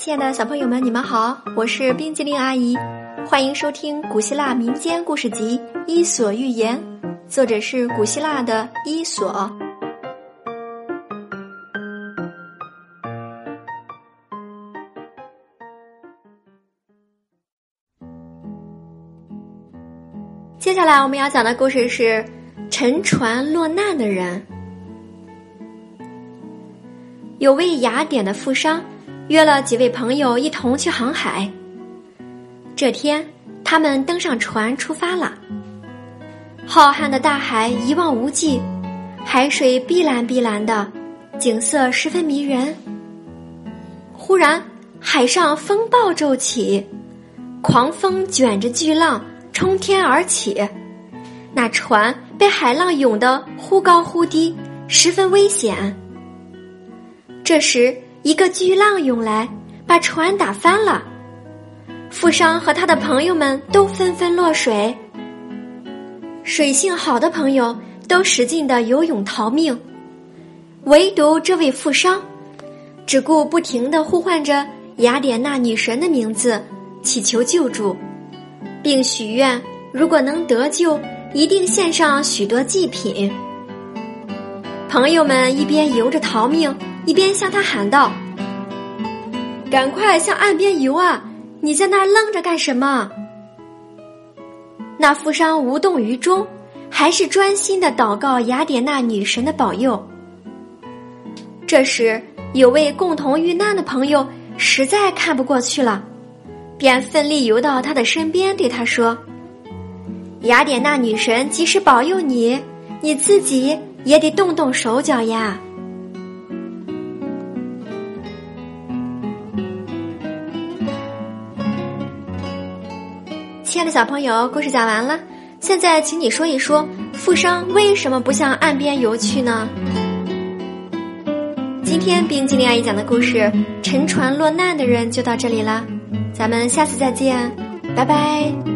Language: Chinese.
亲爱的小朋友们，你们好，我是冰激凌阿姨，欢迎收听古希腊民间故事集《伊索寓言》，作者是古希腊的伊索。接下来我们要讲的故事是沉船落难的人。有位雅典的富商。约了几位朋友一同去航海。这天，他们登上船出发了。浩瀚的大海一望无际，海水碧蓝碧蓝的，景色十分迷人。忽然，海上风暴骤起，狂风卷着巨浪冲天而起，那船被海浪涌得忽高忽低，十分危险。这时，一个巨浪涌来，把船打翻了。富商和他的朋友们都纷纷落水。水性好的朋友都使劲的游泳逃命，唯独这位富商，只顾不停的呼唤着雅典娜女神的名字，祈求救助，并许愿如果能得救，一定献上许多祭品。朋友们一边游着逃命。一边向他喊道：“赶快向岸边游啊！你在那儿愣着干什么？”那富商无动于衷，还是专心的祷告雅典娜女神的保佑。这时，有位共同遇难的朋友实在看不过去了，便奋力游到他的身边，对他说：“雅典娜女神即使保佑你，你自己也得动动手脚呀。”亲爱的小朋友，故事讲完了。现在，请你说一说，富商为什么不向岸边游去呢？今天冰激凌阿姨讲的故事《沉船落难的人》就到这里啦，咱们下次再见，拜拜。